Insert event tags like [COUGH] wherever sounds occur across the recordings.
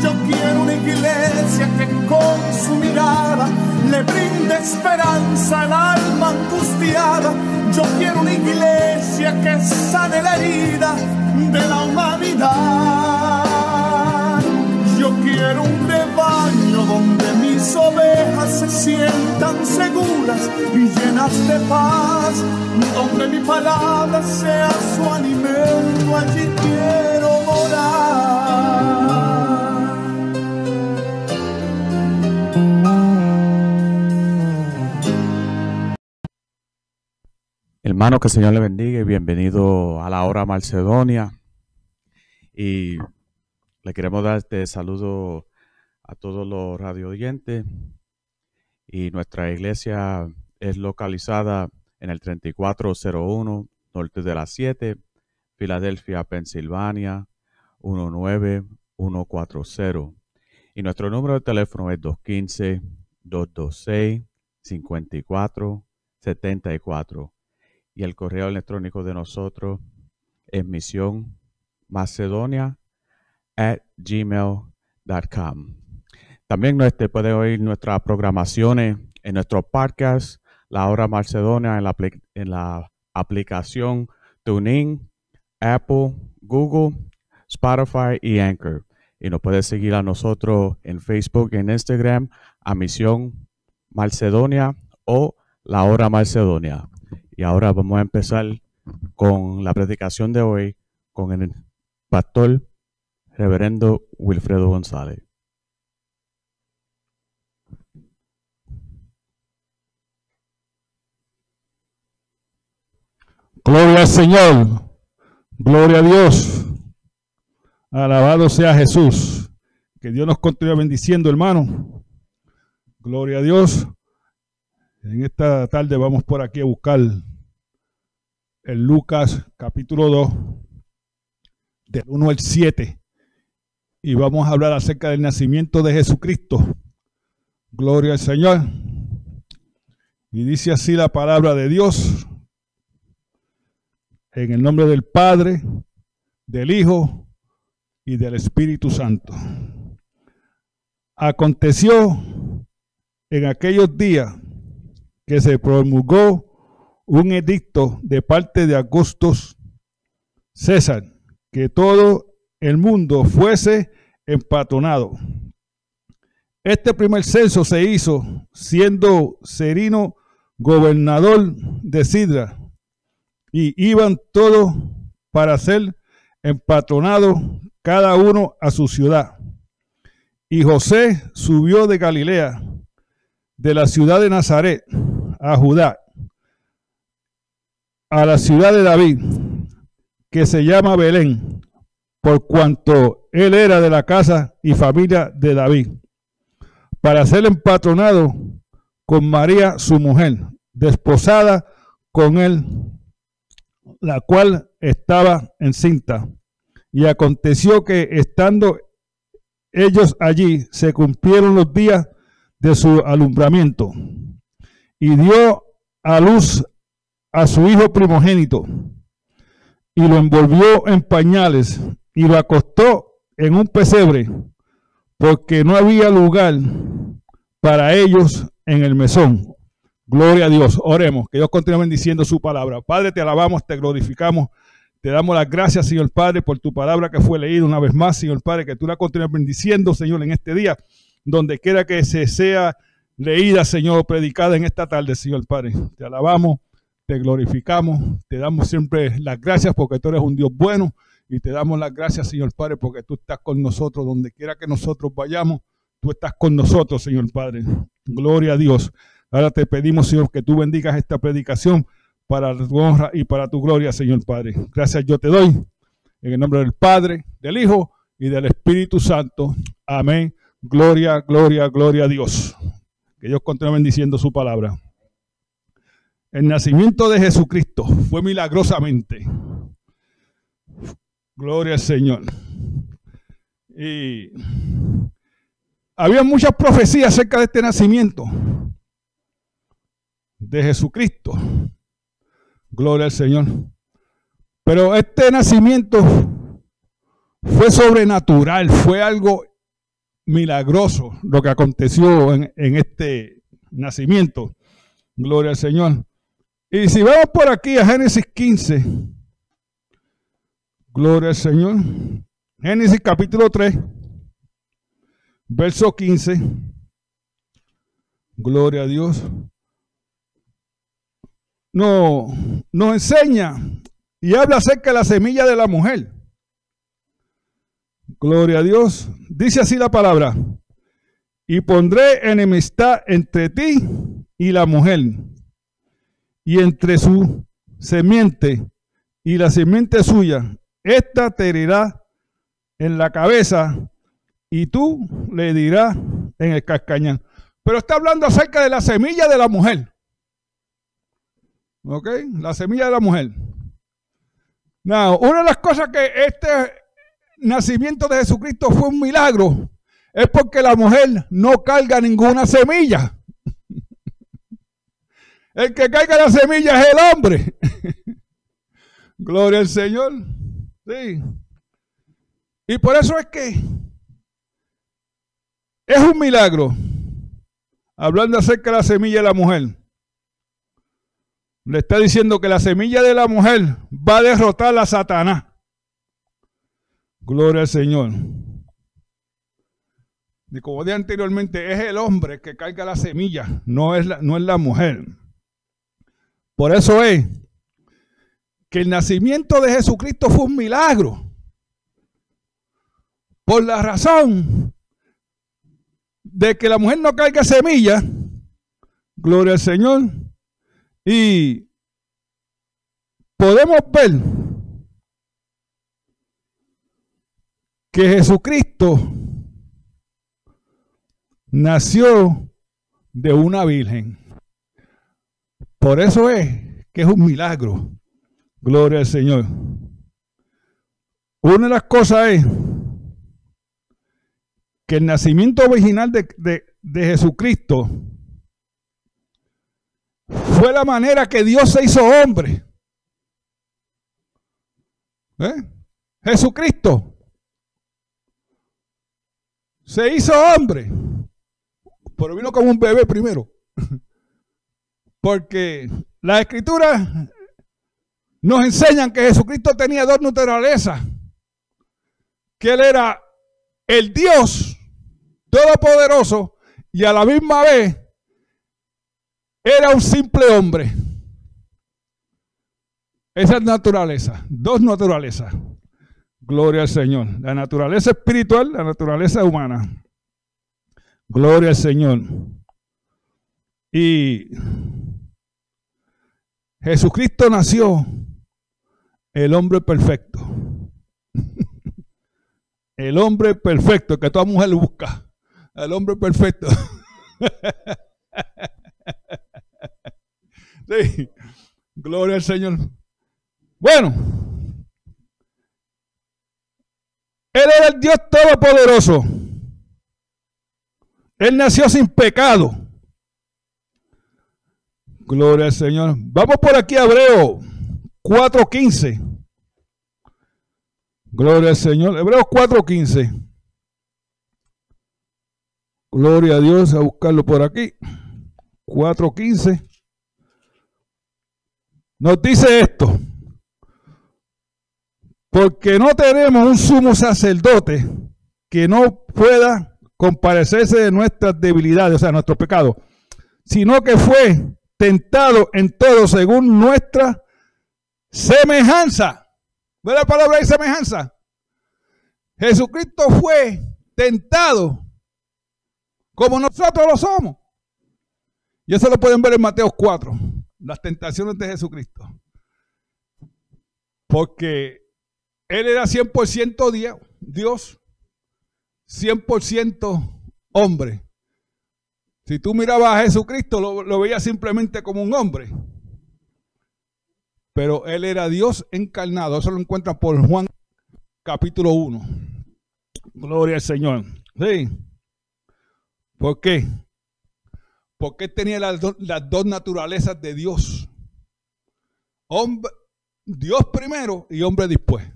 Yo quiero una iglesia que con su mirada le brinde esperanza al alma angustiada. Yo quiero una iglesia que sane la herida de la humanidad. Yo quiero un rebaño mis ovejas se sientan seguras y llenas de paz, donde mi palabra sea su alimento, allí quiero morar. Hermano, que el Señor le bendiga y bienvenido a la hora Macedonia. Y le queremos dar este saludo a todos los radio oyentes. Y nuestra iglesia es localizada en el 3401 norte de la 7, Filadelfia, Pensilvania 19140. Y nuestro número de teléfono es 215-226-5474. Y el correo electrónico de nosotros es misión macedonia at gmail.com. También este, puede oír nuestras programaciones en nuestro podcast, La Hora Macedonia, en la, aplicación TuneIn, Apple, Google, Spotify y Anchor. Y nos puede seguir a nosotros en Facebook en Instagram a Misión Macedonia o La Hora Macedonia. Y ahora vamos a empezar con la predicación de hoy con el pastor Reverendo Wilfredo González. Gloria al Señor. Gloria a Dios. Alabado sea Jesús. Que Dios nos continúe bendiciendo, hermano. Gloria a Dios. En esta tarde vamos por aquí a buscar el Lucas capítulo 2, del 1 al 7 y vamos a hablar acerca del nacimiento de Jesucristo. Gloria al Señor. Y dice así la palabra de Dios. En el nombre del Padre, del Hijo y del Espíritu Santo. Aconteció en aquellos días que se promulgó un edicto de parte de Augustus César, que todo el mundo fuese empatronado. Este primer censo se hizo siendo Serino gobernador de Sidra y iban todos para ser empatronados cada uno a su ciudad. Y José subió de Galilea, de la ciudad de Nazaret, a Judá, a la ciudad de David, que se llama Belén por cuanto él era de la casa y familia de David, para ser empatronado con María su mujer, desposada con él, la cual estaba encinta. Y aconteció que estando ellos allí, se cumplieron los días de su alumbramiento, y dio a luz a su hijo primogénito, y lo envolvió en pañales y lo acostó en un pesebre porque no había lugar para ellos en el mesón. Gloria a Dios. Oremos, que Dios continúe bendiciendo su palabra. Padre, te alabamos, te glorificamos. Te damos las gracias, Señor Padre, por tu palabra que fue leída una vez más, Señor Padre, que tú la continúes bendiciendo, Señor, en este día, donde quiera que se sea leída, Señor, predicada en esta tarde, Señor Padre. Te alabamos, te glorificamos, te damos siempre las gracias porque tú eres un Dios bueno y te damos las gracias, Señor Padre, porque tú estás con nosotros. Donde quiera que nosotros vayamos, tú estás con nosotros, Señor Padre. Gloria a Dios. Ahora te pedimos, Señor, que tú bendigas esta predicación para tu honra y para tu gloria, Señor Padre. Gracias yo te doy. En el nombre del Padre, del Hijo y del Espíritu Santo. Amén. Gloria, gloria, gloria a Dios. Que Dios continúe bendiciendo su palabra. El nacimiento de Jesucristo fue milagrosamente. Gloria al Señor. Y había muchas profecías acerca de este nacimiento de Jesucristo. Gloria al Señor. Pero este nacimiento fue sobrenatural, fue algo milagroso lo que aconteció en, este nacimiento. Gloria al Señor. Y si vamos por aquí a Génesis 15, gloria al Señor. Génesis capítulo 3, verso 15. Gloria a Dios. No, nos enseña y habla acerca de la semilla de la mujer. Gloria a Dios. Dice así la palabra. Y pondré enemistad entre ti y la mujer, y entre su semiente y la semiente suya. Esta te herirá en la cabeza y tú le dirás en el cascañán. Pero está hablando acerca de la semilla de la mujer. ¿Ok? La semilla de la mujer. Now, una de las cosas que este nacimiento de Jesucristo fue un milagro es porque la mujer no carga ninguna semilla. [LAUGHS] El que carga la semilla es el hombre. [LAUGHS] Gloria al Señor. Sí. Y por eso es que es un milagro. Hablando acerca de la semilla de la mujer. Le está diciendo que la semilla de la mujer va a derrotar a Satanás. Gloria al Señor. Y como dije anteriormente, es el hombre que carga la semilla, no es la, no es la mujer. Por eso es que el nacimiento de Jesucristo fue un milagro. Por la razón de que la mujer no carga semilla, gloria al Señor, y podemos ver que Jesucristo nació de una virgen. Por eso es que es un milagro. Gloria al Señor. Una de las cosas es que el nacimiento original de, de Jesucristo fue la manera que Dios se hizo hombre. ¿Eh? Jesucristo se hizo hombre, pero vino como un bebé primero. [LAUGHS] Porque las escrituras nos enseñan que Jesucristo tenía dos naturalezas. Que Él era el Dios todopoderoso y a la misma vez era un simple hombre. Esa es naturaleza, dos naturalezas. Gloria al Señor. La naturaleza espiritual, la naturaleza humana. Gloria al Señor. Y Jesucristo nació el hombre perfecto. El hombre perfecto que toda mujer busca. El hombre perfecto. [LAUGHS] Sí. Gloria al Señor. Bueno. Él era el Dios Todopoderoso. Él nació sin pecado. Gloria al Señor. Vamos por aquí a Hebreo 4.15. Gloria al Señor. Hebreos 4.15. Gloria a Dios, a buscarlo por aquí. 4.15. Nos dice esto. Porque no tenemos un sumo sacerdote que no pueda comparecerse de nuestras debilidades, o sea, nuestros pecados, sino que fue tentado en todo según nuestra semejanza. ¿Ve la palabra de semejanza? Jesucristo fue tentado como nosotros lo somos. Y eso lo pueden ver en Mateo 4, las tentaciones de Jesucristo. Porque Él era 100% Dios 100% hombre. Si tú mirabas a Jesucristo, lo, lo veías simplemente como un hombre. Pero él era Dios encarnado. Eso lo encuentran por Juan capítulo 1. Gloria al Señor. Sí. ¿Por qué? Porque tenía las, las dos naturalezas de Dios. Hombre, Dios primero y hombre después.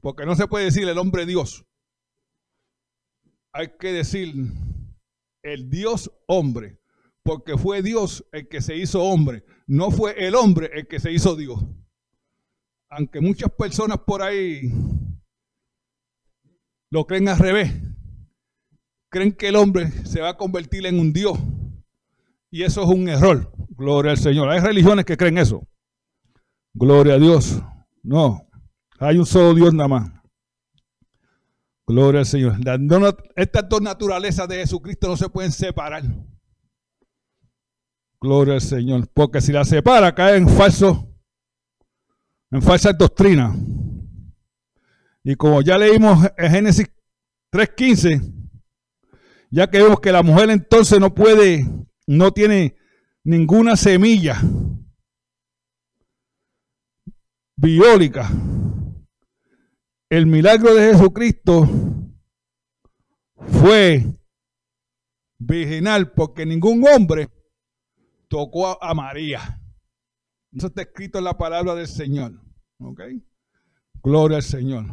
Porque no se puede decir el hombre Dios. Hay que decir el Dios hombre. Porque fue Dios el que se hizo hombre. No fue el hombre el que se hizo Dios. Aunque muchas personas por ahí lo creen al revés. Creen que el hombre se va a convertir en un Dios. Y eso es un error. Gloria al Señor. Hay religiones que creen eso. Gloria a Dios. No. Hay un solo Dios nada más. Gloria al Señor. Estas dos naturalezas de Jesucristo no se pueden separar. Gloria al Señor. Porque si la separa, cae en falso, en falsa doctrina. Y como ya leímos en Génesis 3.15, ya que vemos que la mujer entonces no puede, no tiene ninguna semilla biólica. El milagro de Jesucristo fue virginal porque ningún hombre tocó a, María. Eso está escrito en la palabra del Señor. ¿Ok? Gloria al Señor.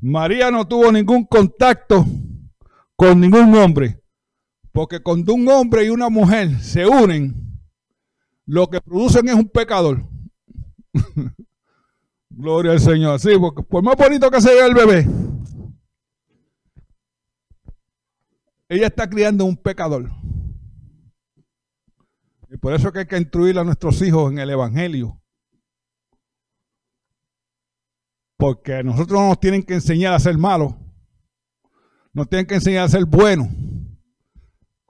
María no tuvo ningún contacto con ningún hombre. Porque cuando un hombre y una mujer se unen, lo que producen es un pecador. [LAUGHS] Gloria al Señor. Sí, porque por más bonito que se vea el bebé, ella está criando un pecador. Y por eso que hay que instruir a nuestros hijos en el Evangelio. Porque a nosotros no nos tienen que enseñar a ser malos. Nos tienen que enseñar a ser buenos.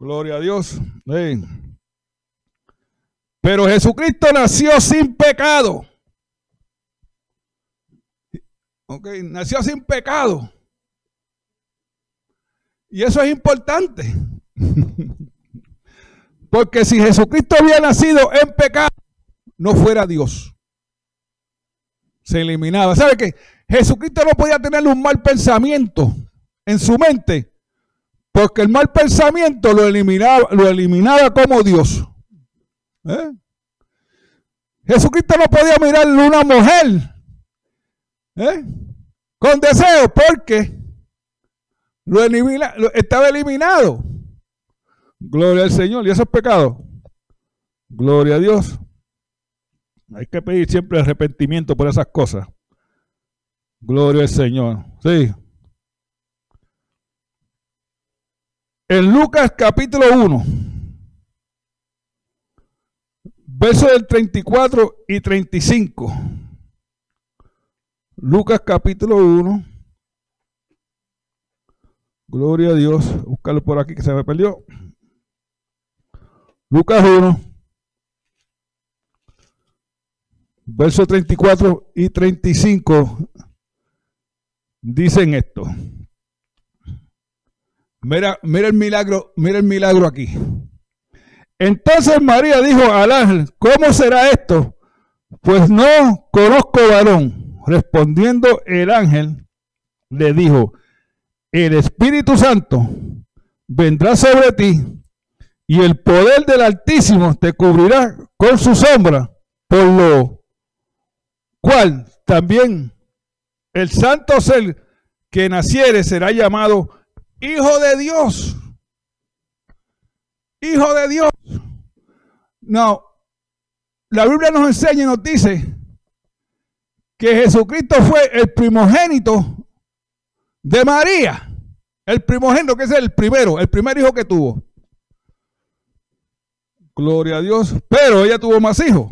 Gloria a Dios. Pero Jesucristo nació sin pecado. Ok, nació sin pecado. Y eso es importante. [LAUGHS] Porque si Jesucristo había nacido en pecado, no fuera Dios. Se eliminaba. ¿Sabe qué? Jesucristo no podía tener un mal pensamiento en su mente. Porque el mal pensamiento lo eliminaba, lo eliminaba como Dios. ¿Eh? Jesucristo no podía mirarle una mujer ¿Eh? Con deseo, porque lo, estaba eliminado. Gloria al Señor. ¿Y eso es pecado? Gloria a Dios. Hay que pedir siempre arrepentimiento por esas cosas. Gloria al Señor. Sí. En Lucas capítulo 1, versos del 34 y 35. Lucas capítulo 1. Gloria a Dios. Buscarlo por aquí que se me perdió. Lucas 1. Versos 34 y 35 dicen esto. Mira, mira el milagro, mira el milagro aquí. Entonces María dijo al ángel, ¿cómo será esto? Pues no conozco varón. Respondiendo el ángel, le dijo, el Espíritu Santo vendrá sobre ti y el poder del Altísimo te cubrirá con su sombra, por lo cual también el santo ser que naciere será llamado Hijo de Dios. Hijo de Dios. No, la Biblia nos enseña y nos dice que Jesucristo fue el primogénito de María. El primogénito, que es el primero, el primer hijo que tuvo. Gloria a Dios. Pero ella tuvo más hijos.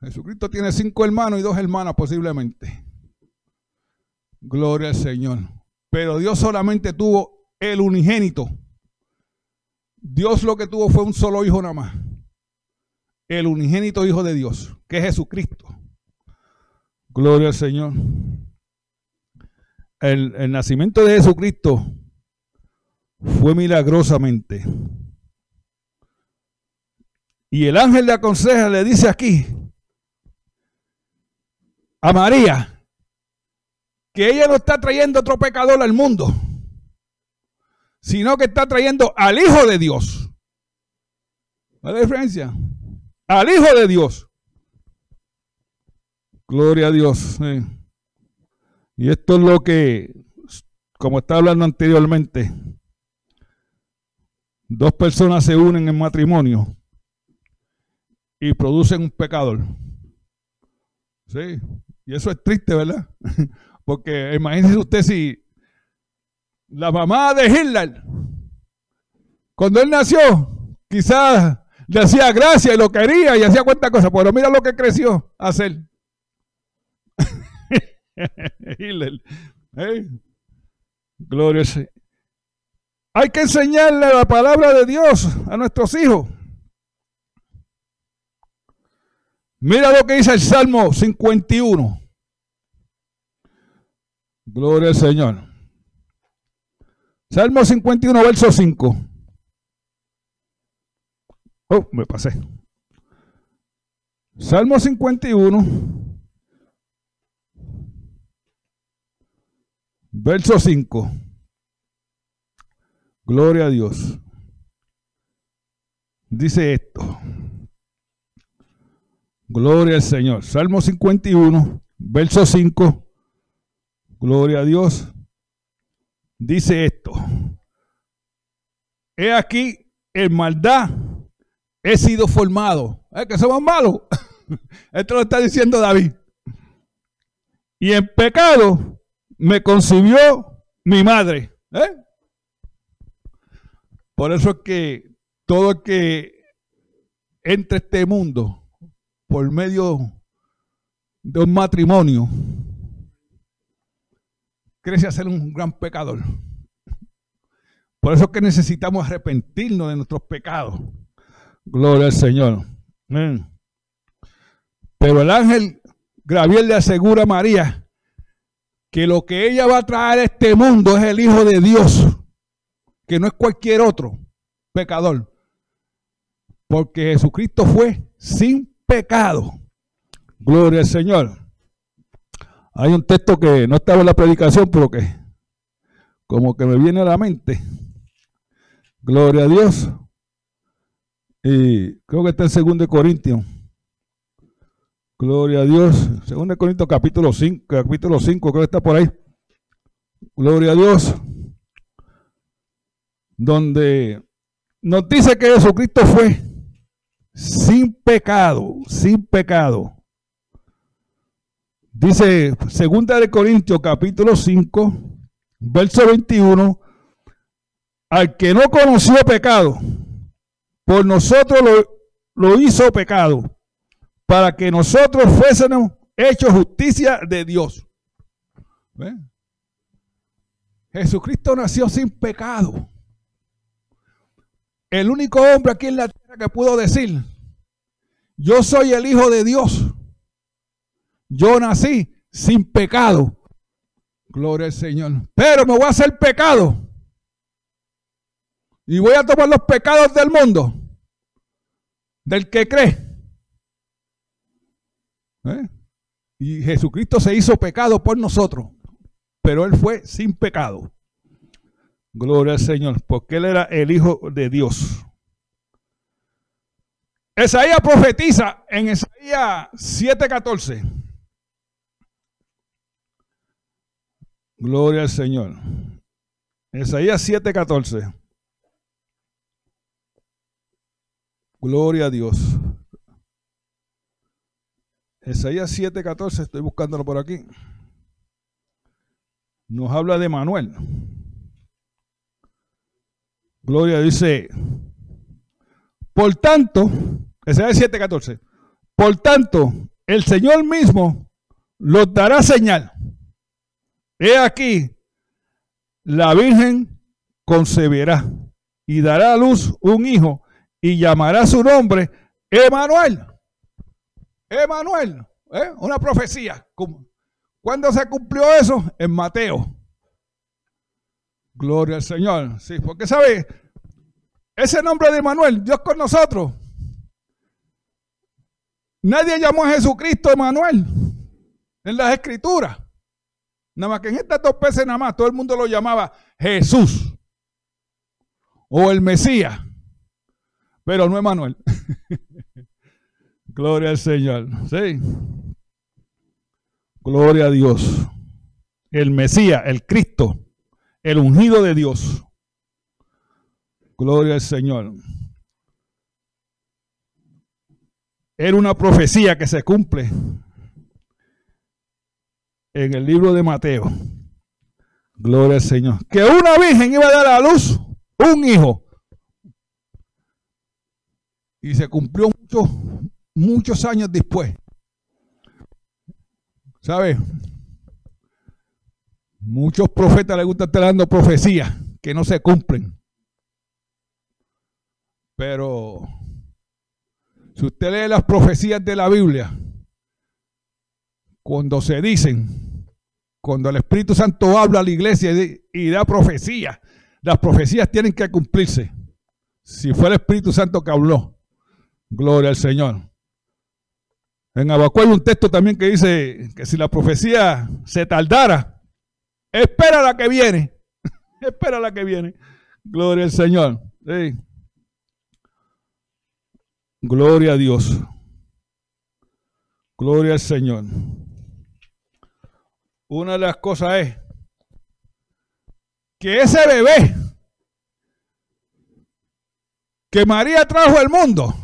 Jesucristo tiene cinco hermanos y dos hermanas posiblemente. Gloria al Señor. Pero Dios solamente tuvo el unigénito. Dios lo que tuvo fue un solo hijo nada más el unigénito Hijo de Dios, que es Jesucristo. Gloria al Señor. el, nacimiento de Jesucristo fue milagrosamente. Y el ángel le aconseja, le dice aquí a María que ella no está trayendo otro pecador al mundo, sino que está trayendo al Hijo de Dios. ¿Cuál la diferencia? Al Hijo de Dios. Gloria a Dios. Y esto es lo que, como estaba hablando anteriormente, dos personas se unen en matrimonio y producen un pecador. Sí, y eso es triste, ¿verdad? [LAUGHS] Porque imagínese usted si la mamá de Hitler, cuando él nació, quizás le hacía gracia y lo quería y hacía cuántas cosas, pero mira lo que creció hacer. [LAUGHS] Hitler. ¿eh? Gloria Hay que enseñarle la palabra de Dios a nuestros hijos. Mira lo que dice el Salmo 51. Gloria al Señor. Salmo 51, verso 5. Oh, me pasé. Salmo 51, Verso 5. Gloria a Dios. Dice esto. Gloria al Señor. Salmo 51, verso 5. Gloria a Dios. Dice esto. He aquí, en maldad he sido formado. ¿Es que somos malos? [LAUGHS] Esto lo está diciendo David. Y en pecado me concibió mi madre. ¿eh? Por eso es que todo el que entra este mundo por medio de un matrimonio crece a ser un gran pecador. Por eso es que necesitamos arrepentirnos de nuestros pecados. Gloria al Señor. Pero el ángel Gabriel le asegura a María que lo que ella va a traer a este mundo es el Hijo de Dios, que no es cualquier otro pecador. Porque Jesucristo fue sin pecado. Gloria al Señor. Hay un texto que no estaba en la predicación, pero que como que me viene a la mente. Gloria a Dios. Y creo que está en 2 Corintios. Gloria a Dios. Segundo Corintios capítulo 5, capítulo 5, creo que está por ahí. Gloria a Dios. Donde nos dice que Jesucristo fue sin pecado, sin pecado. Dice Segunda de Corintios capítulo 5, verso 21, al que no conoció pecado, por nosotros lo, hizo pecado para que nosotros fuésemos hechos justicia de Dios. Jesucristo nació sin pecado. El único hombre aquí en la tierra que pudo decir, yo soy el Hijo de Dios. Yo nací sin pecado. Gloria al Señor. Pero me voy a hacer pecado. Y voy a tomar los pecados del mundo. Del que cree. ¿Eh? Y Jesucristo se hizo pecado por nosotros, pero Él fue sin pecado. Gloria al Señor, porque Él era el Hijo de Dios. Esaías profetiza en Esaías 7:14. Gloria al Señor. Esaías 7:14. Gloria a Dios. Isaías 7:14, estoy buscándolo por aquí. Nos habla de Manuel. Gloria dice, por tanto, Isaías 7:14, por tanto, el Señor mismo los dará señal. He aquí, la Virgen concebirá y dará a luz un hijo y llamará su nombre Emanuel. Emanuel, ¿eh? una profecía. ¿Cuándo se cumplió eso? En Mateo. Gloria al Señor. Sí, porque sabe, ese nombre de Manuel, Dios con nosotros. Nadie llamó a Jesucristo Emanuel en las escrituras. Nada más que en estas dos veces nada más, todo el mundo lo llamaba Jesús o el Mesías, pero no Emanuel. [LAUGHS] Gloria al Señor. Sí. Gloria a Dios. El Mesías, el Cristo, el ungido de Dios. Gloria al Señor. Era una profecía que se cumple en el libro de Mateo. Gloria al Señor. Que una virgen iba a dar a luz un hijo. Y se cumplió muchos, muchos años después. ¿Sabe? Muchos profetas les gusta estar dando profecías que no se cumplen. Pero si usted lee las profecías de la Biblia, cuando se dicen, cuando el Espíritu Santo habla a la iglesia y da profecías, las profecías tienen que cumplirse. Si fue el Espíritu Santo que habló, gloria al Señor. En Abacuay hay un texto también que dice que si la profecía se tardara, espera la que viene. [LAUGHS] espera la que viene. Gloria al Señor. Gloria a Dios. Gloria al Señor. Una de las cosas es que ese bebé que María trajo al mundo,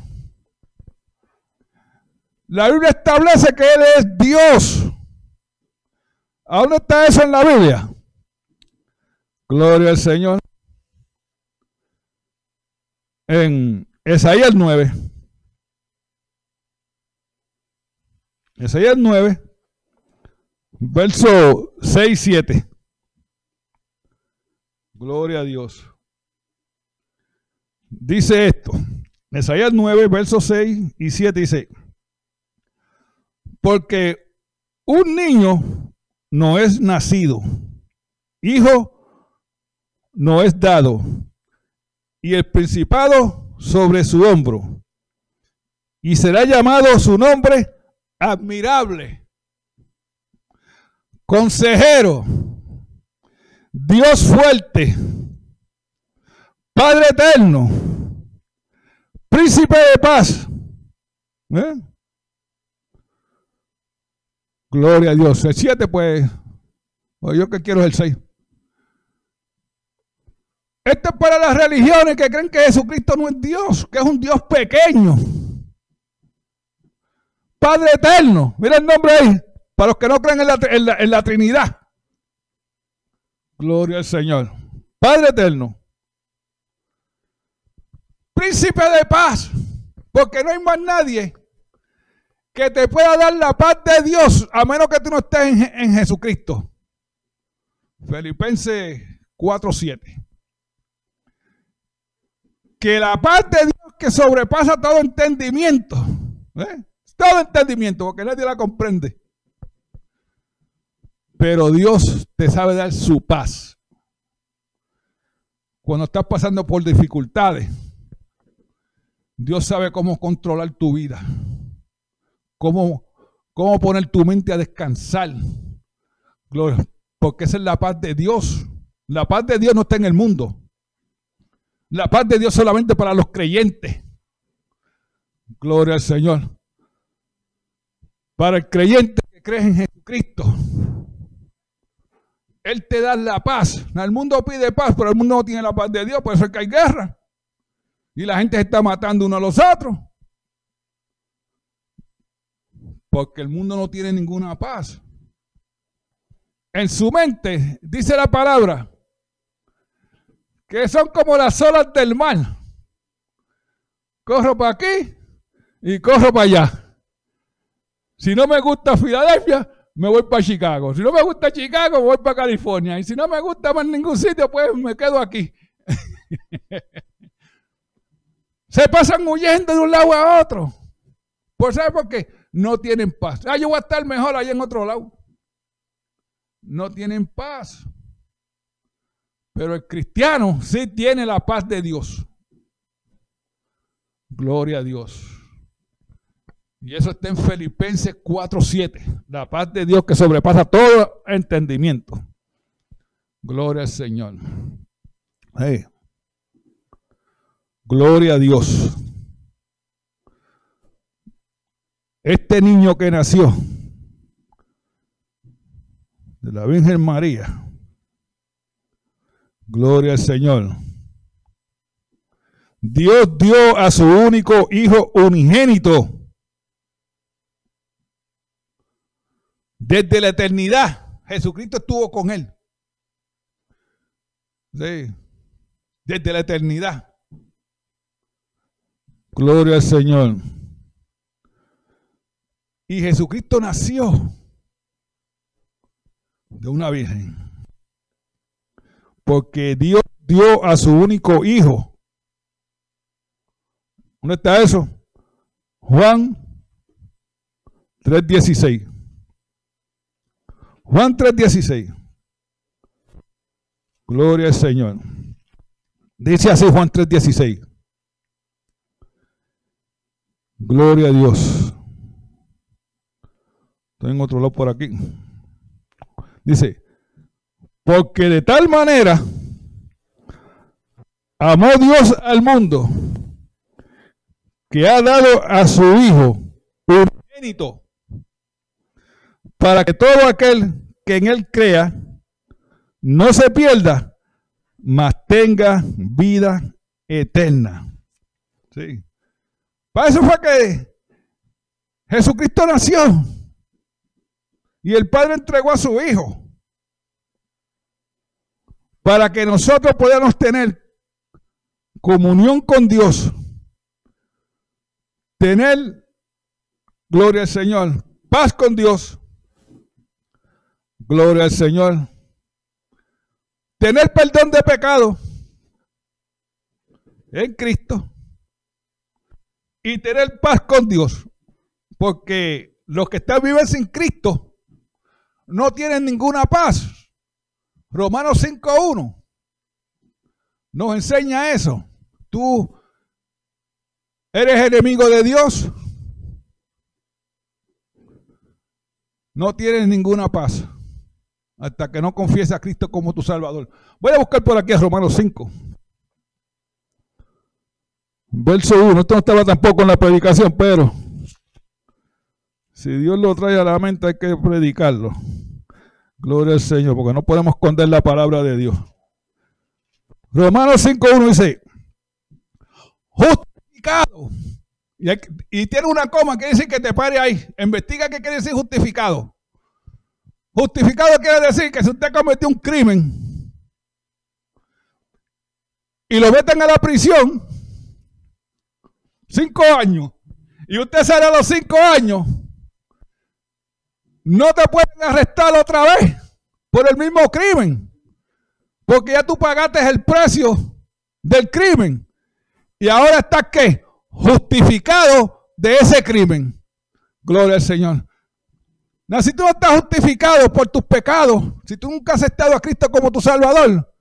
la Biblia establece que Él es Dios. ¿A dónde está eso en la Biblia? Gloria al Señor. En Esaías 9. Isaías 9, verso 6, 7. Gloria a Dios. Dice esto. Isaías 9, verso 6 y 7 dice, porque un niño no es nacido, hijo no es dado, y el principado sobre su hombro, y será llamado su nombre admirable, consejero, Dios fuerte, Padre eterno, príncipe de paz. ¿Eh? Gloria a Dios. El 7, pues, yo que quiero es el 6. Esto es para las religiones que creen que Jesucristo no es Dios, que es un Dios pequeño. Padre eterno. Mira el nombre ahí. Para los que no creen en la, Trinidad. Gloria al Señor. Padre eterno. Príncipe de paz. Porque no hay más nadie que te pueda dar la paz de Dios a menos que tú no estés en, en Jesucristo. Filipenses 4:7. Que la paz de Dios que sobrepasa todo entendimiento. ¿eh? todo entendimiento, porque nadie la comprende. Pero Dios te sabe dar su paz. Cuando estás pasando por dificultades, Dios sabe cómo controlar tu vida, cómo, cómo poner tu mente a descansar. Gloria, porque esa es la paz de Dios. La paz de Dios no está en el mundo. La paz de Dios solamente para los creyentes. Gloria al Señor. Para el creyente que cree en Jesucristo, Él te da la paz. El mundo pide paz, pero el mundo no tiene la paz de Dios, por eso es que hay guerra. Y la gente se está matando uno a los otros. Porque el mundo no tiene ninguna paz. En su mente, dice la palabra, que son como las olas del mar. Corro para aquí y corro para allá. Si no me gusta Filadelfia, me voy para Chicago. Si no me gusta Chicago, voy para California. Y si no me gusta más ningún sitio, pues me quedo aquí. [LAUGHS] Se pasan huyendo de un lado a otro. ¿Por saber por qué? No tienen paz. Ah, yo voy a estar mejor allá en otro lado. No tienen paz. Pero el cristiano sí tiene la paz de Dios. Gloria a Dios. Y eso está en Filipenses 4:7. La paz de Dios que sobrepasa todo entendimiento. Gloria al Señor. Gloria a Dios. Este niño que nació de la Virgen María. Gloria al Señor. Dios dio a su único hijo unigénito. Desde la eternidad, Jesucristo estuvo con él. Sí. Desde la eternidad. Gloria al Señor. Y Jesucristo nació de una virgen. Porque Dios dio a su único hijo. ¿Dónde está eso? Juan 3.16. Juan 3.16. Gloria al Señor. Dice así Juan 3.16. Gloria a Dios. Tengo otro lado por aquí. Dice, porque de tal manera amó Dios al mundo que ha dado a su Hijo unigénito para que todo aquel que en él crea no se pierda, mas tenga vida eterna. Sí. Para eso fue que Jesucristo nació. Y el Padre entregó a su Hijo para que nosotros podamos tener comunión con Dios, tener, gloria al Señor, paz con Dios, gloria al Señor, tener perdón de pecado en Cristo y tener paz con Dios, porque los que están viviendo sin Cristo no tienen ninguna paz. Romanos 5.1 nos enseña eso. Tú eres enemigo de Dios. No tienes ninguna paz hasta que no confieses a Cristo como tu Salvador. Voy a buscar por aquí a Romanos 5. Verso 1. Esto no estaba tampoco en la predicación, pero si Dios lo trae a la mente hay que predicarlo. Gloria al Señor, porque no podemos esconder la palabra de Dios. Romanos 5.1 dice, justificado. Y, tiene una coma que dice que te pare ahí. Investiga qué quiere decir justificado. Justificado quiere decir que si usted cometió un crimen y lo meten a la prisión, cinco años, y usted sale a los cinco años, no te pueden arrestar otra vez por el mismo crimen. Porque ya tú pagaste el precio del crimen. Y ahora estás qué? Justificado de ese crimen. Gloria al Señor. No, si tú no estás justificado por tus pecados, si tú nunca has estado a Cristo como tu Salvador,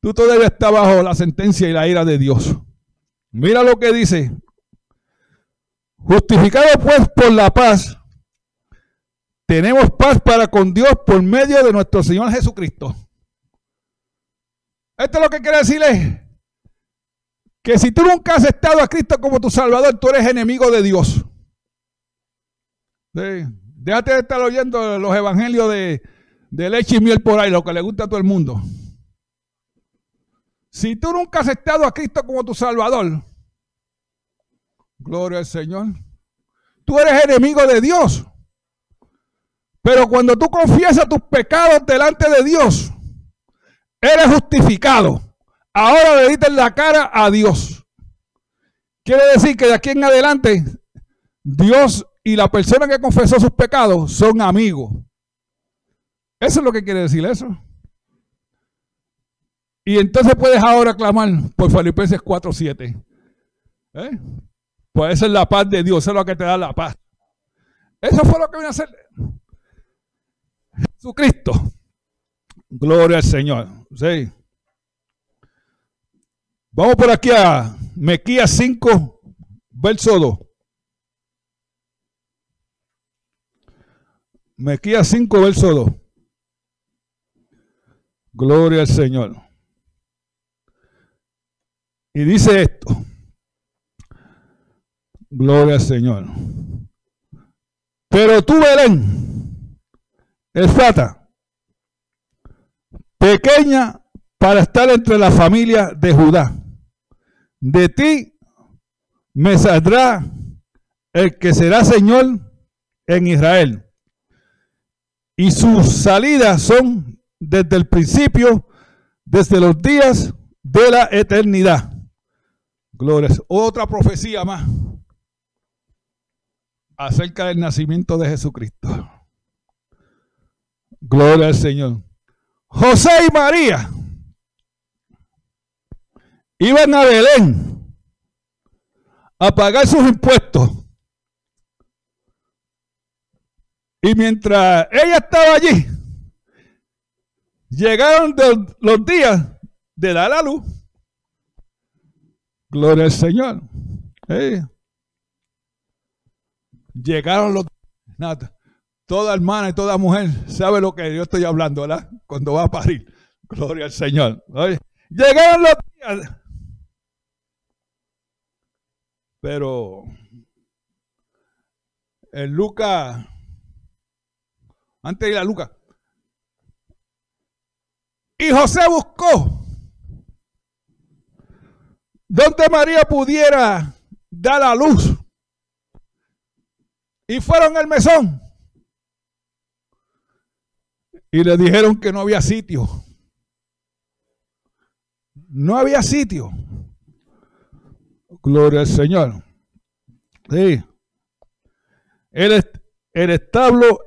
tú todavía estás bajo la sentencia y la ira de Dios. Mira lo que dice. Justificado pues por la paz tenemos paz para con Dios por medio de nuestro Señor Jesucristo. Esto es lo que quiere decirle. Que si tú nunca has estado a Cristo como tu Salvador, tú eres enemigo de Dios. Déjate de estar oyendo los evangelios de, de leche y miel por ahí, lo que le gusta a todo el mundo. Si tú nunca has estado a Cristo como tu Salvador, gloria al Señor, tú eres enemigo de Dios. Pero cuando tú confiesas tus pecados delante de Dios, eres justificado. Ahora le dices la cara a Dios. Quiere decir que de aquí en adelante, Dios y la persona que confesó sus pecados son amigos. Eso es lo que quiere decir eso. Y entonces puedes ahora clamar por Filipenses 4.7. ¿Eh? Pues esa es la paz de Dios, eso es lo que te da la paz. Eso fue lo que vino a hacer Jesucristo. Gloria al Señor. Sí. Vamos por aquí a Mequías 5, verso 2. Mequías 5, verso 2. Gloria al Señor. Y dice esto. Gloria al Señor. Pero tú, Belén, fata, pequeña para estar entre la familia de Judá. De ti me saldrá el que será Señor en Israel. Y sus salidas son desde el principio, desde los días de la eternidad. Gloria. Otra profecía más acerca del nacimiento de Jesucristo. Gloria al Señor. José y María iban a Belén a pagar sus impuestos. Y mientras ella estaba allí, llegaron los días de dar la luz. Gloria al Señor. Llegaron los... Nada, toda hermana y toda mujer sabe lo que yo estoy hablando, ¿verdad? Cuando va a parir. Gloria al Señor. Llegaron los días. Pero en Lucas, antes de ir a Lucas, y José buscó donde María pudiera dar la luz. Y fueron al mesón. Y le dijeron que no había sitio. No había sitio. Gloria al Señor. Sí. El, el establo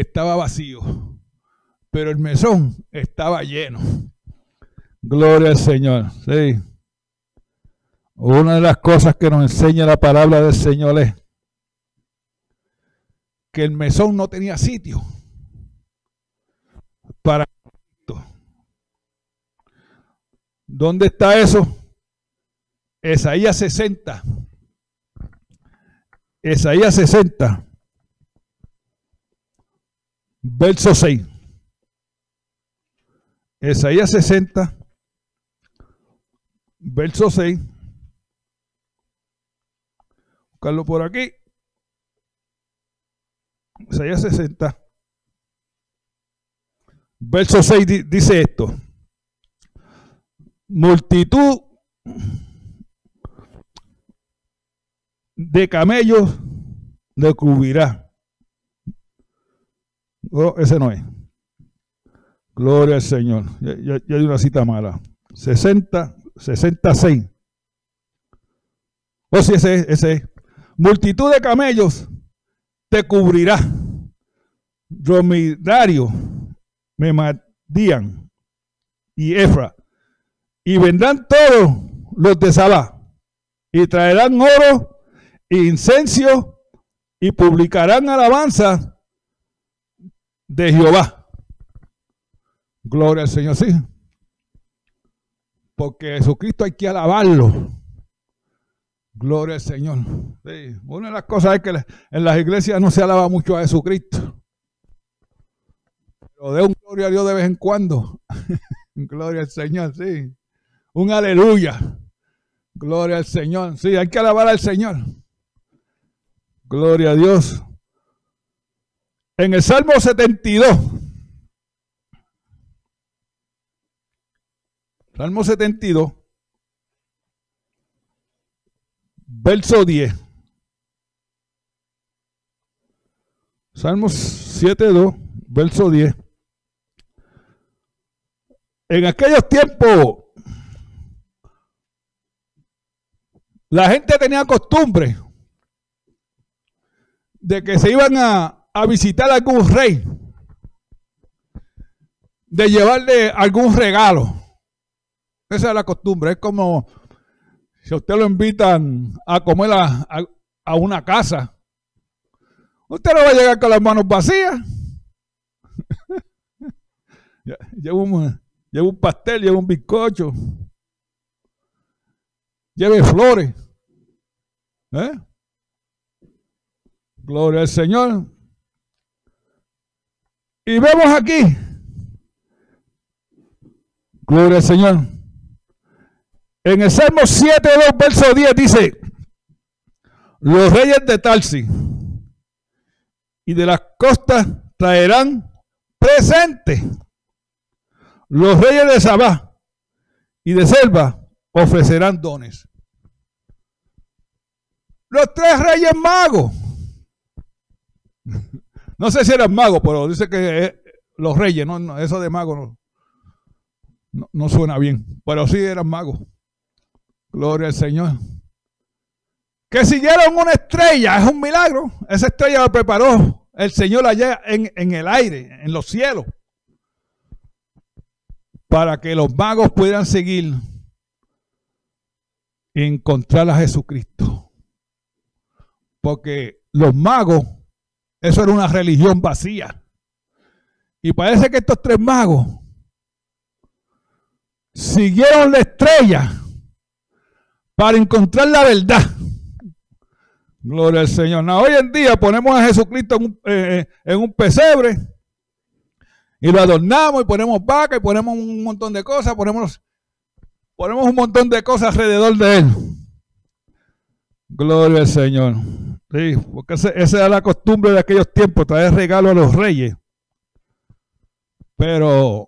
estaba vacío, pero el mesón estaba lleno. Gloria al Señor. Sí. Una de las cosas que nos enseña la palabra del Señor es que el mesón no tenía sitio para ¿Dónde está eso? Esaías 60. Esaías 60. Verso 6. Esaías 60 verso 6. Buscarlo por aquí. Isaías 60. Verso 6 dice esto. Multitud de camellos le cubrirá. Oh, ese no es. Gloria al Señor. Ya, hay una cita mala. 60, 66. O si ese, ese multitud de camellos te cubrirá. Dromidario, Memadían y Efra. Y vendrán todos los de Sabá. Y traerán oro e incencio y publicarán alabanza de Jehová. Gloria al Señor, sí. Porque Jesucristo hay que alabarlo. Gloria al Señor. Una de las cosas es que en las iglesias no se alaba mucho a Jesucristo. Pero de un gloria a Dios de vez en cuando. [LAUGHS] gloria al Señor, sí. Un aleluya. Gloria al Señor. Sí, hay que alabar al Señor. Gloria a Dios. En el Salmo 72. Salmo 72, verso 10. Salmos 72, verso 10. En aquellos tiempos, la gente tenía costumbre de que se iban a, a visitar a algún rey, de llevarle algún regalo. Esa es la costumbre. Es como si a usted lo invitan a comer a, una casa. Usted no va a llegar con las manos vacías. [LAUGHS] Lleva un, un pastel, lleva un bizcocho. Lleve flores. ¿Eh? Gloria al Señor. Y vemos aquí. Gloria al Señor. En el Salmo 7, 2, verso 10 dice, los reyes de Tarsi y de las costas traerán presente. Los reyes de Sabá y de Selva ofrecerán dones. Los tres reyes magos. No sé si eran magos, pero dice que eh, los reyes, no, eso de magos no, no suena bien, pero sí eran magos. Gloria al Señor. Que siguieron una estrella, es un milagro. Esa estrella la preparó el Señor allá en, en el aire, en los cielos, para que los magos puedan seguir y encontrar a Jesucristo. Porque los magos, eso era una religión vacía. Y parece que estos tres magos siguieron la estrella para encontrar la verdad. Gloria al Señor. hoy en día ponemos a Jesucristo en un, eh, en un, pesebre y lo adornamos y ponemos vaca y ponemos un montón de cosas, ponemos, ponemos un montón de cosas alrededor de él. Gloria al Señor. Sí, porque esa era la costumbre de aquellos tiempos, traer regalo a los reyes. Pero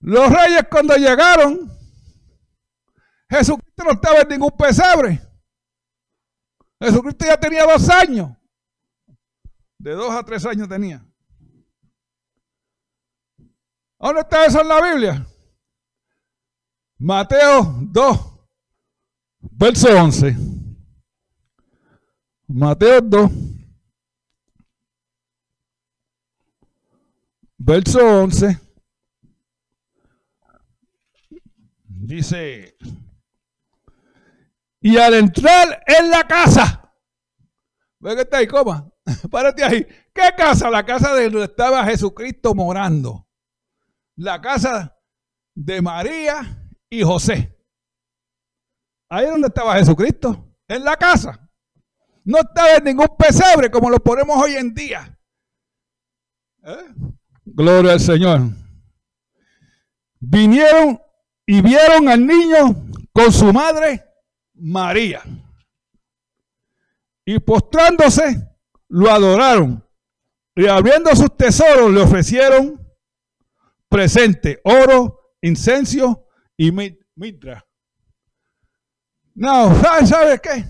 los reyes cuando llegaron Jesucristo no estaba en ningún pesebre. Jesucristo ya tenía dos años. De dos a tres años tenía. ¿Dónde está eso en la Biblia? Mateo 2, verso 11. Mateo 2, verso 11. Dice, y al entrar en la casa, ¿ve que está ahí, coma? [LAUGHS] Párate ahí. ¿Qué casa? La casa de donde estaba Jesucristo morando. La casa de María y José. Ahí donde estaba Jesucristo, en la casa. No estaba en ningún pesebre como lo ponemos hoy en día. ¿Eh? Gloria al Señor. Vinieron y vieron al niño con su madre María. Y postrándose, lo adoraron. Y abriendo sus tesoros, le ofrecieron presente, oro, incencio y mitra. No, [LAUGHS] ¿sabe qué?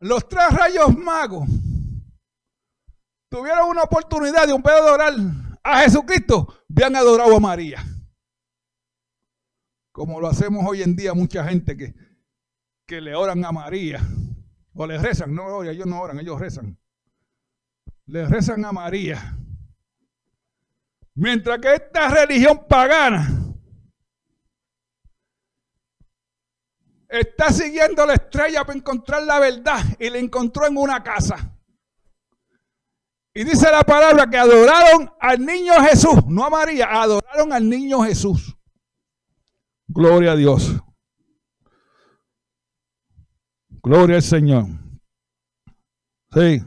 Los tres rayos magos tuvieron una oportunidad de un pedo adorar a Jesucristo, habían adorado a María. Como lo hacemos hoy en día mucha gente que que le oran a María, o le rezan, no, ellos no oran, ellos rezan. Le rezan a María. Mientras que esta religión pagana está siguiendo la estrella para encontrar la verdad y la encontró en una casa. Y dice la palabra que adoraron al niño Jesús, no a María, adoraron al niño Jesús. Gloria a Dios. Gloria al Señor. Sí.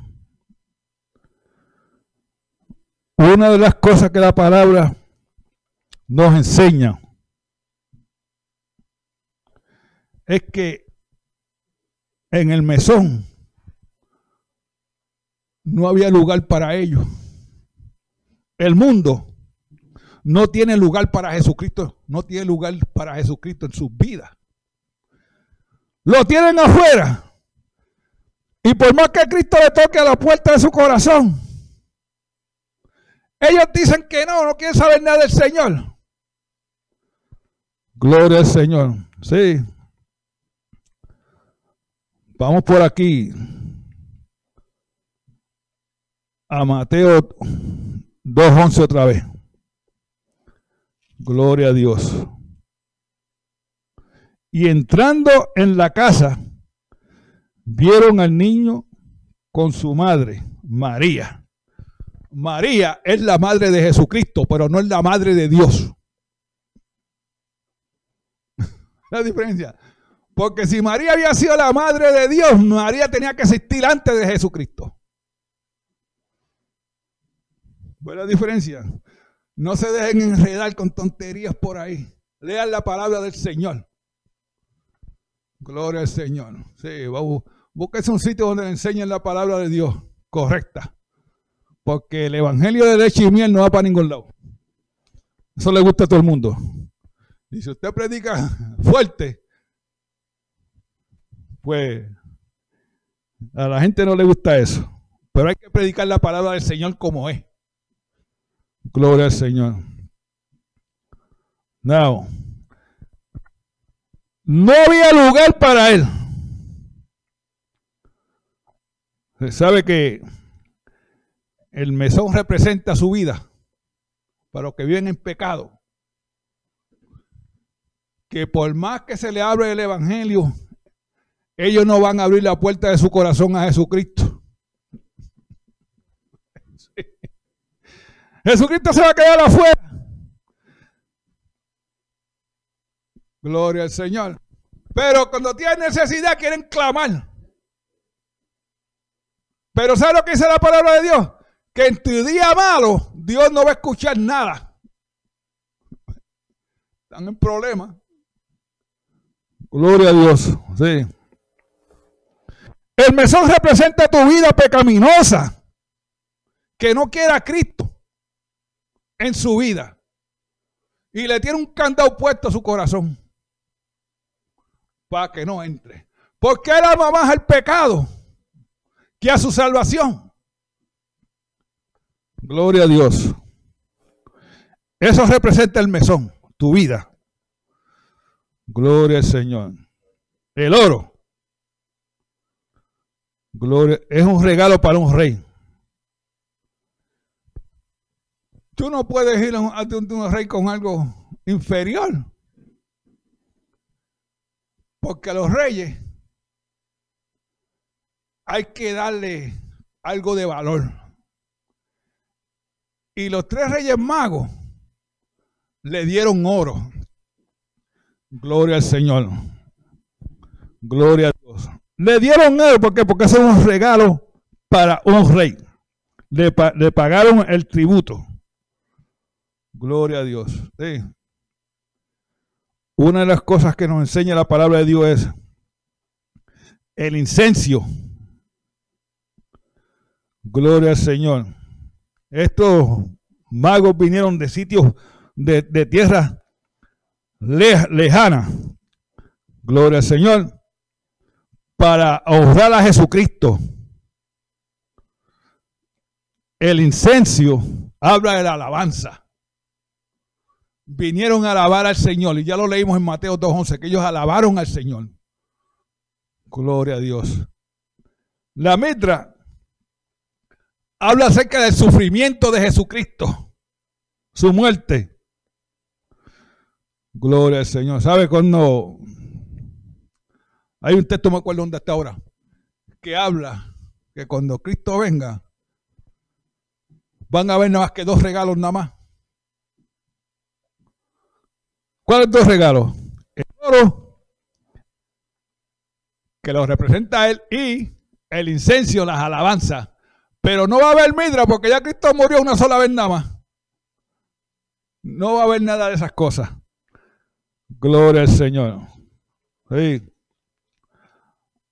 Una de las cosas que la palabra nos enseña es que en el mesón no había lugar para ellos. El mundo no tiene lugar para Jesucristo, no tiene lugar para Jesucristo en sus vidas lo tienen afuera. Y por más que Cristo le toque a la puerta de su corazón, ellos dicen que no, no quieren saber nada del Señor. Gloria al Señor. Sí. Vamos por aquí. A Mateo 2.11 otra vez. Gloria a Dios. Y entrando en la casa, vieron al niño con su madre, María. María es la madre de Jesucristo, pero no es la madre de Dios. [LAUGHS] la diferencia. Porque si María había sido la madre de Dios, María tenía que existir antes de Jesucristo. Buena diferencia. No se dejen enredar con tonterías por ahí. Lean la palabra del Señor. Gloria al Señor. Sí, búsquese un sitio donde le enseñen la palabra de Dios correcta. Porque el evangelio de leche y miel no va para ningún lado. Eso le gusta a todo el mundo. Y si usted predica fuerte, pues a la gente no le gusta eso. Pero hay que predicar la palabra del Señor como es. Gloria al Señor. Now, no había lugar para él. Se sabe que el mesón representa su vida para los que viven en pecado. Que por más que se le abre el evangelio, ellos no van a abrir la puerta de su corazón a Jesucristo. [LAUGHS] Jesucristo se va a quedar afuera. Gloria al Señor. Pero cuando tienen necesidad quieren clamar. Pero ¿sabe lo que dice la palabra de Dios? Que en tu día malo Dios no va a escuchar nada. Están en problemas. Gloria a Dios. Sí. El mesón representa tu vida pecaminosa. Que no quiera a Cristo en su vida. Y le tiene un candado puesto a su corazón. Para que no entre. Porque él ama más al pecado que a su salvación. Gloria a Dios. Eso representa el mesón, tu vida. Gloria al Señor. El oro. Gloria, es un regalo para un rey. Tú no puedes ir a un, rey con algo inferior. Porque a los reyes hay que darle algo de valor. Y los tres reyes magos le dieron oro. Gloria al Señor. Gloria a Dios. Le dieron oro porque porque es un regalo para un rey. Le, le pagaron el tributo. Gloria a Dios. Una de las cosas que nos enseña la palabra de Dios es el incencio. Gloria al Señor. Estos magos vinieron de sitios de, tierra lejana. Gloria al Señor. Para honrar a Jesucristo. El incencio habla de la alabanza vinieron a alabar al Señor. Y ya lo leímos en Mateo 2.11, que ellos alabaron al Señor. Gloria a Dios. La metra habla acerca del sufrimiento de Jesucristo, su muerte. Gloria al Señor. ¿Sabe cuando hay un texto, me acuerdo dónde está ahora, que habla que cuando Cristo venga, van a haber nada más que dos regalos nada más. ¿Cuáles dos regalos? El oro, que lo representa él, y el incenso, las alabanzas. Pero no va a haber midra porque ya Cristo murió una sola vez nada más. No va a haber nada de esas cosas. Gloria al Señor. Sí.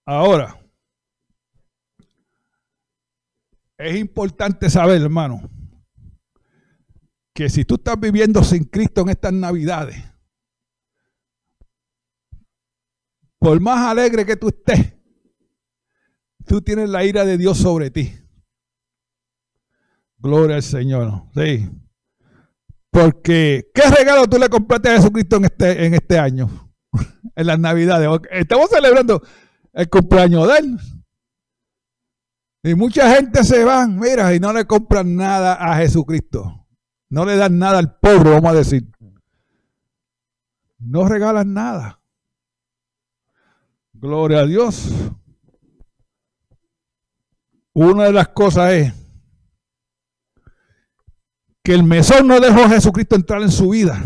Ahora, es importante saber, hermano, que si tú estás viviendo sin Cristo en estas navidades, por más alegre que tú estés, tú tienes la ira de Dios sobre ti. Gloria al Señor. Sí. Porque, ¿qué regalo tú le compraste a Jesucristo en este, en este año? [LAUGHS] en las Navidades. Estamos celebrando el cumpleaños de Él. Y mucha gente se va, mira, y no le compran nada a Jesucristo. No le dan nada al pobre, vamos a decir. No regalan nada. Gloria a Dios. Una de las cosas es que el mesón no dejó a Jesucristo entrar en su vida.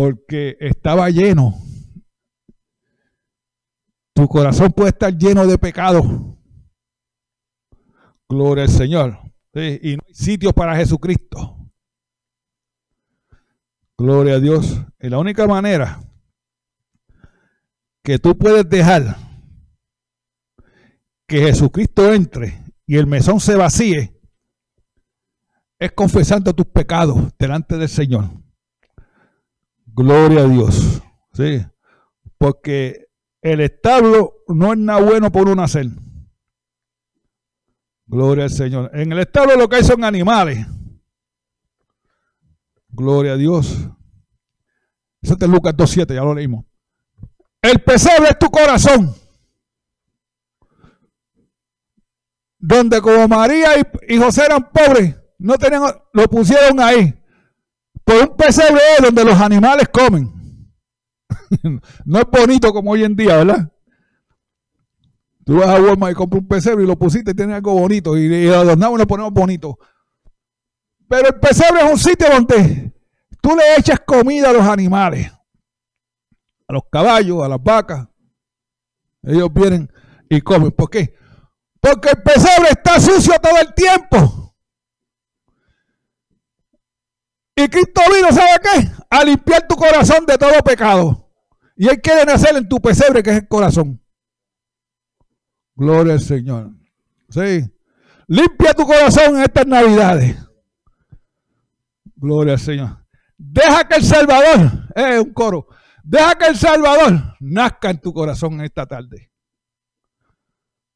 Porque estaba lleno. Tu corazón puede estar lleno de pecado. Gloria al Señor. Y no hay sitio para Jesucristo. Gloria a Dios. Y la única manera que tú puedes dejar que Jesucristo entre y el mesón se vacíe es confesando tus pecados delante del Señor. Gloria a Dios. Sí. Porque el establo no es nada bueno por un nacer. Gloria al Señor. En el establo lo que hay son animales. Gloria a Dios. Eso es Lucas 2.7, ya lo leímos. El pesebre es tu corazón. Donde como María y, José eran pobres, no tenían, lo pusieron ahí. Por un pesebre donde los animales comen. [LAUGHS] no es bonito como hoy en día, ¿verdad? Tú vas a Walmart y compras un pesebre y lo pusiste y tiene algo bonito. Y, y adornamos y lo ponemos bonito. Pero el pesebre es un sitio donde tú le echas comida a los animales. A los caballos, a las vacas. Ellos vienen y comen. ¿Por qué? Porque el pesebre está sucio todo el tiempo. Y Cristo vino, ¿sabe qué? A limpiar tu corazón de todo pecado. Y Él quiere nacer en tu pesebre, que es el corazón. Gloria al Señor. Sí. Limpia tu corazón en estas navidades. Gloria al Señor. Deja que el Salvador, es un coro, deja que el Salvador nazca en tu corazón en esta tarde.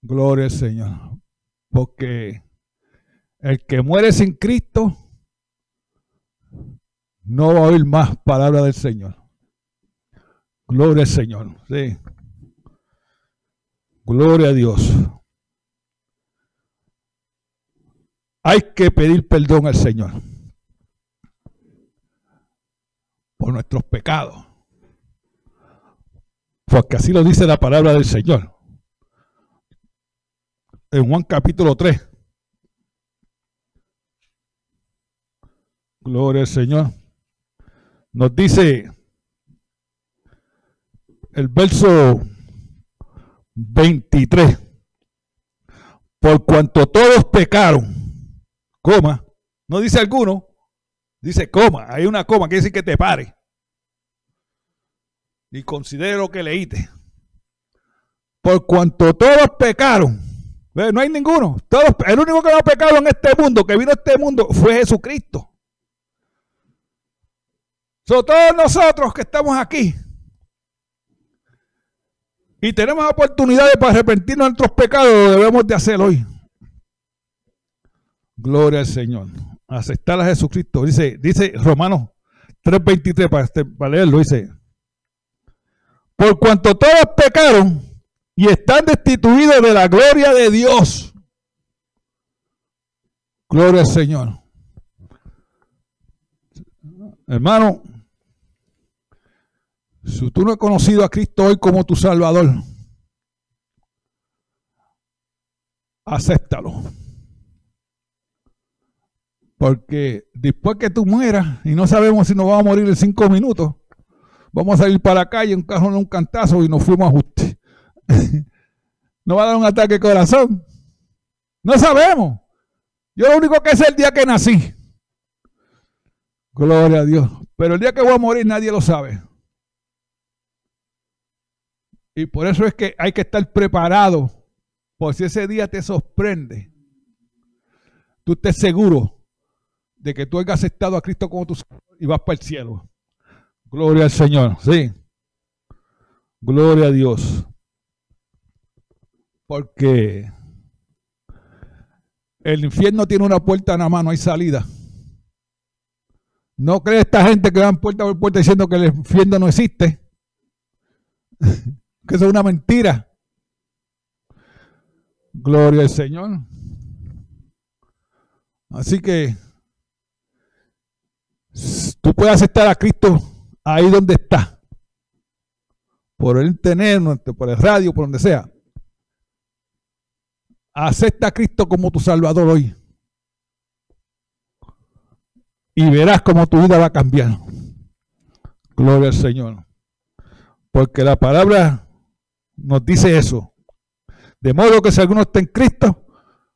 Gloria al Señor. Porque el que muere sin Cristo no va a oír más palabra del Señor. Gloria al Señor. Sí. Gloria a Dios. Hay que pedir perdón al Señor por nuestros pecados. Porque así lo dice la palabra del Señor. En Juan capítulo 3. Gloria al Señor. Nos dice el verso 23. Por cuanto todos pecaron, coma, no dice alguno, dice coma, hay una coma, quiere decir que te pare. Y considero que leíste. Por cuanto todos pecaron, no hay ninguno. Todos, el único que no ha pecado en este mundo, que vino a este mundo, fue Jesucristo. Son todos nosotros que estamos aquí, y tenemos oportunidades para arrepentirnos de nuestros pecados, lo debemos de hacer hoy. Gloria al Señor. Aceptar a Jesucristo. Dice, dice Romanos 3.23 para, este, para leerlo. Dice, por cuanto todos pecaron y están destituidos de la gloria de Dios. Gloria al Señor. Hermano, si tú no has conocido a Cristo hoy como tu Salvador, acéptalo. Porque después que tú mueras, y no sabemos si nos vamos a morir en cinco minutos, vamos a salir para la calle, un cajón, un cantazo y nos fuimos a ajuste. [LAUGHS] nos va a dar un ataque de corazón. No sabemos. Yo lo único que sé es el día que nací. Gloria a Dios. Pero el día que voy a morir nadie lo sabe. Y por eso es que hay que estar preparado. Por si ese día te sorprende, tú estés seguro de que tú hayas aceptado a Cristo como tu Señor y vas para el cielo. Gloria al Señor. Sí. Gloria a Dios. Porque el infierno tiene una puerta en la mano, hay salida. No cree esta gente que dan puerta por puerta diciendo que el infierno no existe. [LAUGHS] que eso es una mentira. Gloria al Señor. Así que tú puedes aceptar a Cristo ahí donde está. Por el internet, por el radio, por donde sea. Acepta a Cristo como tu Salvador hoy. Y verás cómo tu vida va a cambiar. Gloria al Señor. Porque la palabra nos dice eso. De modo que si alguno está en Cristo,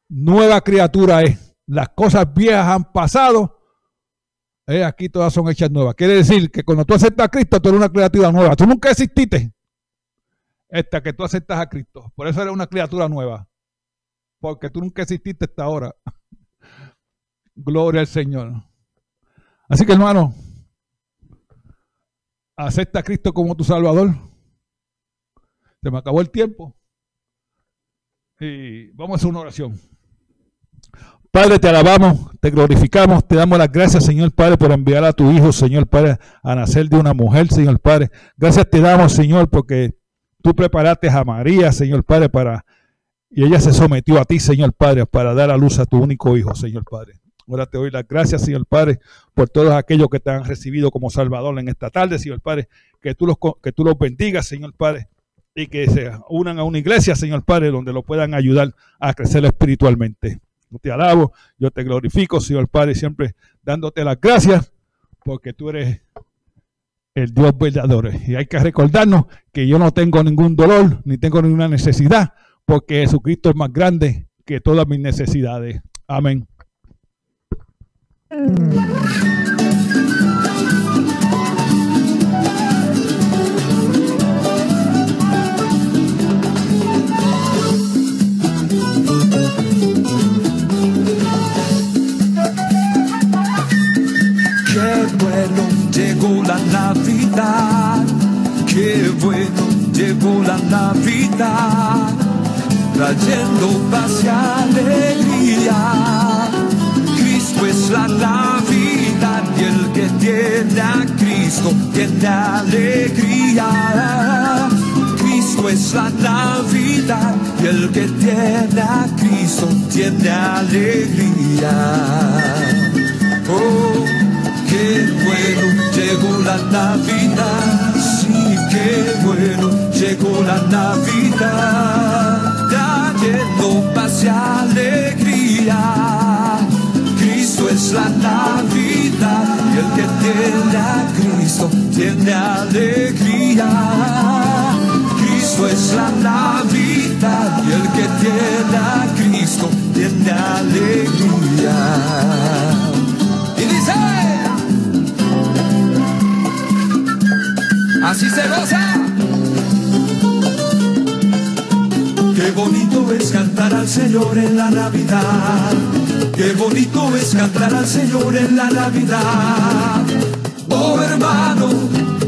nueva criatura es. Las cosas viejas han pasado. Eh, aquí todas son hechas nuevas. Quiere decir que cuando tú aceptas a Cristo, tú eres una criatura nueva. Tú nunca exististe. Hasta que tú aceptas a Cristo. Por eso eres una criatura nueva. Porque tú nunca exististe hasta ahora. [LAUGHS] Gloria al Señor. Así que hermano, acepta a Cristo como tu Salvador. Se me acabó el tiempo. Y vamos a hacer una oración. Padre, te alabamos, te glorificamos, te damos las gracias, Señor Padre, por enviar a tu Hijo, Señor Padre, a nacer de una mujer, Señor Padre. Gracias te damos, Señor, porque tú preparaste a María, Señor Padre, para... Y ella se sometió a ti, Señor Padre, para dar a luz a tu único Hijo, Señor Padre. Ahora te doy las gracias, Señor Padre, por todos aquellos que te han recibido como Salvador en esta tarde, Señor Padre. Que tú los, que tú los bendigas, Señor Padre, y que se unan a una iglesia, Señor Padre, donde lo puedan ayudar a crecer espiritualmente. Yo te alabo, yo te glorifico, Señor Padre, siempre dándote las gracias, porque tú eres el Dios verdadero. Y hay que recordarnos que yo no tengo ningún dolor, ni tengo ninguna necesidad, porque Jesucristo es más grande que todas mis necesidades. Amén. Llegó la Navidad, qué bueno llegó la Navidad, trayendo paz y alegría pues la Navidad y el que tiene a Cristo tiene alegría. Cristo es la Navidad y el que tiene a Cristo tiene alegría. Oh, bueno llegó la Navidad, sí, qué bueno llegó la Navidad, trayendo paz y alegría. Es la Navidad. Y el que tiene a Cristo tiene alegría. Cristo es la Navidad. Y el que tiene a Cristo tiene alegría. Así se goza. Qué bonito es cantar al Señor en la Navidad. Qué bonito es cantar al Señor en la Navidad. Oh hermano,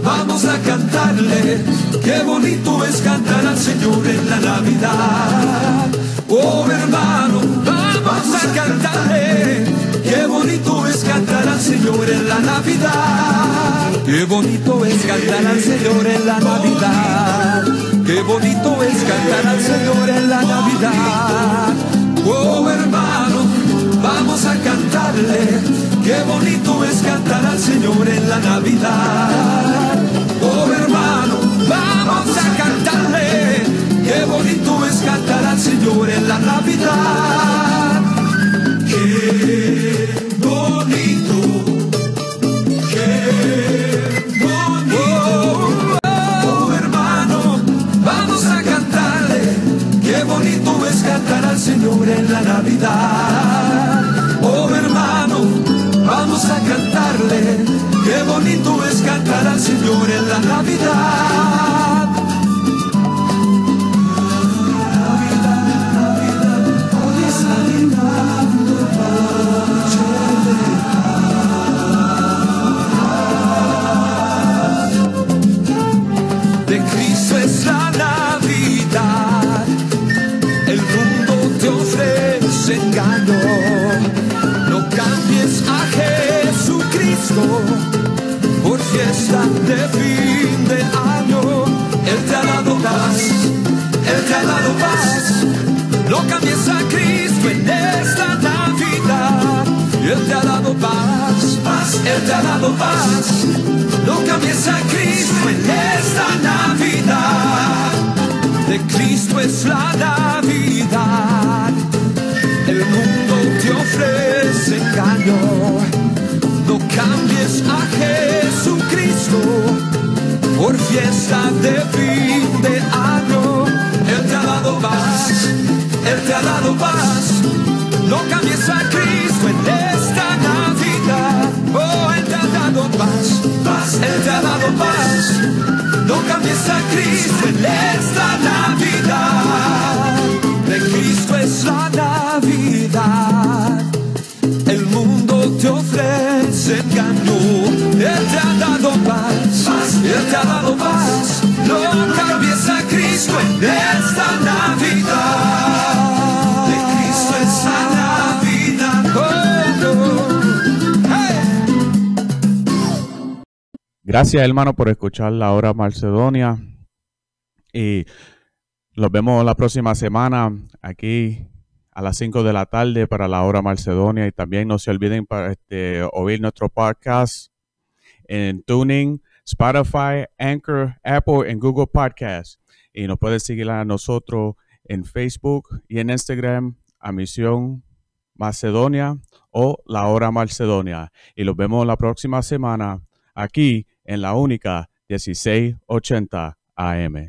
vamos a cantarle. Qué bonito es cantar al Señor en la Navidad. Oh hermano, vamos a cantarle. Bonito es cantar al Señor en la Navidad. Qué bonito es cantar al Señor en la Navidad. Qué bonito es cantar al Señor en la Navidad. Oh hermano, vamos a cantarle. Qué bonito es cantar al Señor en la Navidad. Oh hermano, vamos a cantarle. Qué bonito es cantar al Señor en la Navidad. Qué bonito. Qué bonito. Oh hermano, vamos a cantarle. Qué bonito es cantar al Señor en la Navidad. Por fiesta de fin de año. Él te ha dado paz, Él te ha dado paz. No cambies a Cristo en esta Navidad. Él te ha dado paz, paz, Él te ha dado paz. No cambies a Cristo en esta Navidad. De Cristo es la Navidad. El mundo te ofrece engaño. Cambies a Jesucristo por fiesta de fin de año. Él te ha dado paz, Él te ha dado paz. No cambies a Cristo en esta Navidad. Oh, Él te ha dado paz, paz, Él te ha dado paz. No cambies a Cristo en esta Navidad. De Cristo es la Navidad. Él te ha dado paz, Él te ha dado paz. No cambies a Cristo en esta Navidad. De Cristo es la Navidad. Oh, no. Hey. Gracias, hermano, por escuchar la hora Macedonia. Y los vemos la próxima semana aquí a las 5 de la tarde para la hora Macedonia. Y también no se olviden para este, oír nuestro podcast en Tuning, Spotify, Anchor, Apple y Google Podcasts. Y nos pueden seguir a nosotros en Facebook y en Instagram a Misión Macedonia o La Hora Macedonia. Y los vemos la próxima semana aquí en la única 1680 AM.